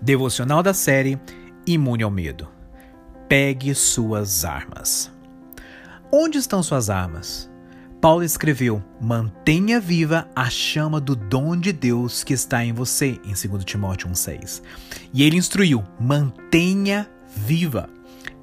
Devocional da série Imune ao Medo. Pegue suas armas. Onde estão suas armas? Paulo escreveu: Mantenha viva a chama do dom de Deus que está em você, em 2 Timóteo 1,6. E ele instruiu: mantenha viva.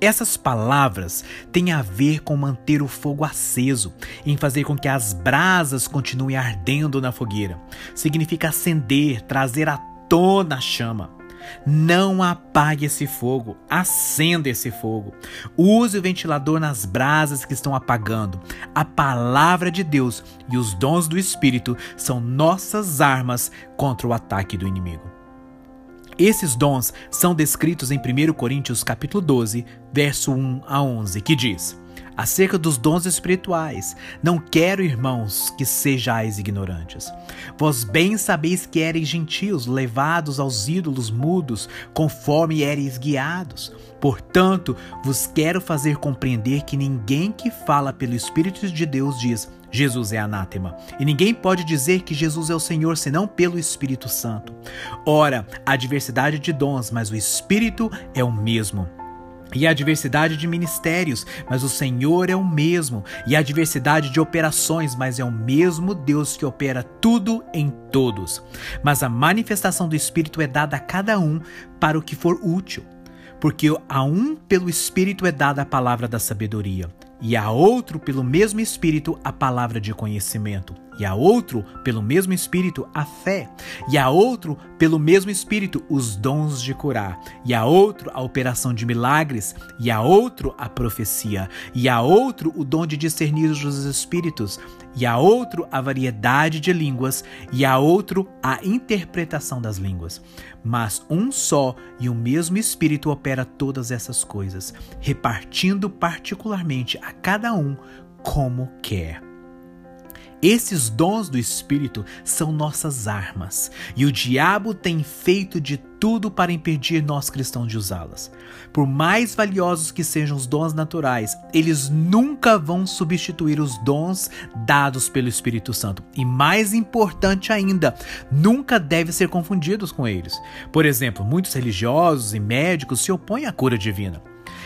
Essas palavras têm a ver com manter o fogo aceso, em fazer com que as brasas continuem ardendo na fogueira. Significa acender, trazer à tona a chama. Não apague esse fogo, acenda esse fogo. Use o ventilador nas brasas que estão apagando. A palavra de Deus e os dons do Espírito são nossas armas contra o ataque do inimigo. Esses dons são descritos em 1 Coríntios capítulo 12, verso 1 a 11, que diz: acerca dos dons espirituais. Não quero, irmãos, que sejais ignorantes. Vós bem sabeis que ereis gentios, levados aos ídolos mudos, conforme ereis guiados. Portanto, vos quero fazer compreender que ninguém que fala pelo Espírito de Deus diz: Jesus é anátema. E ninguém pode dizer que Jesus é o Senhor senão pelo Espírito Santo. Ora, há diversidade de dons, mas o Espírito é o mesmo. E a diversidade de ministérios, mas o Senhor é o mesmo. E a diversidade de operações, mas é o mesmo Deus que opera tudo em todos. Mas a manifestação do Espírito é dada a cada um para o que for útil. Porque a um pelo Espírito é dada a palavra da sabedoria, e a outro pelo mesmo Espírito a palavra de conhecimento e a outro, pelo mesmo Espírito, a fé, e a outro, pelo mesmo Espírito, os dons de curar, e a outro, a operação de milagres, e a outro, a profecia, e a outro, o dom de discernir os espíritos, e a outro, a variedade de línguas, e a outro, a interpretação das línguas. Mas um só e o mesmo Espírito opera todas essas coisas, repartindo particularmente a cada um como quer. Esses dons do Espírito são nossas armas, e o diabo tem feito de tudo para impedir nós cristãos de usá-las. Por mais valiosos que sejam os dons naturais, eles nunca vão substituir os dons dados pelo Espírito Santo. E mais importante ainda, nunca devem ser confundidos com eles. Por exemplo, muitos religiosos e médicos se opõem à cura divina.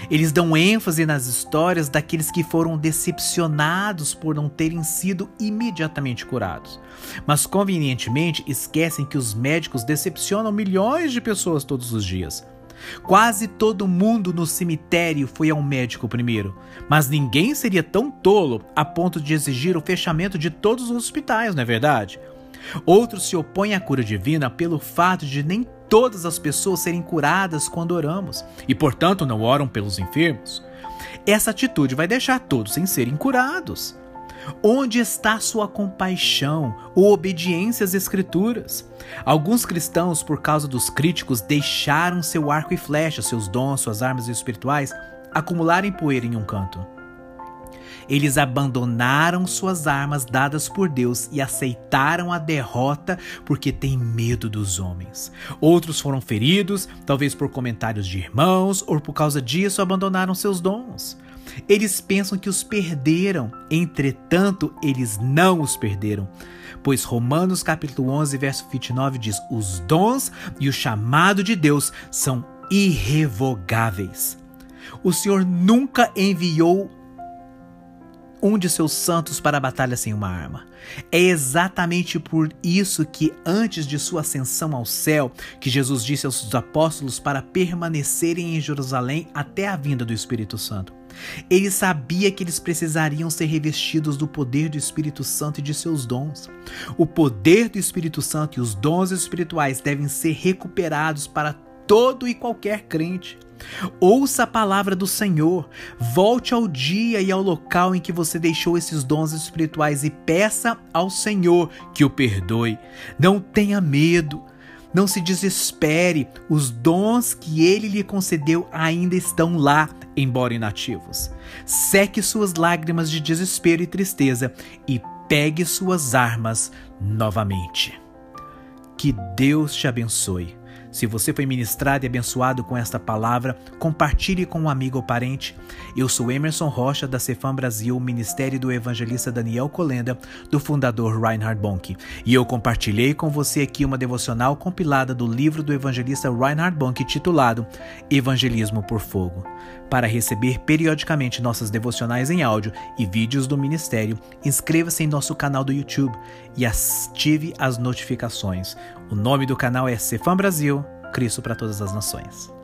Eles dão ênfase nas histórias daqueles que foram decepcionados por não terem sido imediatamente curados. Mas convenientemente esquecem que os médicos decepcionam milhões de pessoas todos os dias. Quase todo mundo no cemitério foi a um médico primeiro, mas ninguém seria tão tolo a ponto de exigir o fechamento de todos os hospitais, não é verdade? Outros se opõem à cura divina pelo fato de nem todas as pessoas serem curadas quando oramos e, portanto, não oram pelos enfermos. Essa atitude vai deixar todos sem serem curados. Onde está sua compaixão ou obediência às Escrituras? Alguns cristãos, por causa dos críticos, deixaram seu arco e flecha, seus dons, suas armas espirituais acumularem poeira em um canto. Eles abandonaram suas armas dadas por Deus e aceitaram a derrota porque têm medo dos homens. Outros foram feridos, talvez por comentários de irmãos, ou por causa disso abandonaram seus dons. Eles pensam que os perderam, entretanto, eles não os perderam. Pois Romanos capítulo 11, verso 29 diz: "Os dons e o chamado de Deus são irrevogáveis." O Senhor nunca enviou um de seus santos para a batalha sem uma arma. É exatamente por isso que, antes de sua ascensão ao céu, que Jesus disse aos seus apóstolos para permanecerem em Jerusalém até a vinda do Espírito Santo. Ele sabia que eles precisariam ser revestidos do poder do Espírito Santo e de seus dons. O poder do Espírito Santo e os dons espirituais devem ser recuperados para todo e qualquer crente. Ouça a palavra do Senhor, volte ao dia e ao local em que você deixou esses dons espirituais e peça ao Senhor que o perdoe. Não tenha medo, não se desespere, os dons que ele lhe concedeu ainda estão lá, embora inativos. Seque suas lágrimas de desespero e tristeza e pegue suas armas novamente. Que Deus te abençoe Se você foi ministrado e abençoado com esta palavra, compartilhe com um amigo ou parente. Eu sou Emerson Rocha, da Cefam Brasil, Ministério do Evangelista Daniel Colenda, do fundador Reinhard Bonk. E eu compartilhei com você aqui uma devocional compilada do livro do evangelista Reinhard Bonk titulado Evangelismo por Fogo. Para receber periodicamente nossas devocionais em áudio e vídeos do ministério, inscreva-se em nosso canal do YouTube e ative as notificações. O nome do canal é Cefam Brasil, Cristo para todas as nações.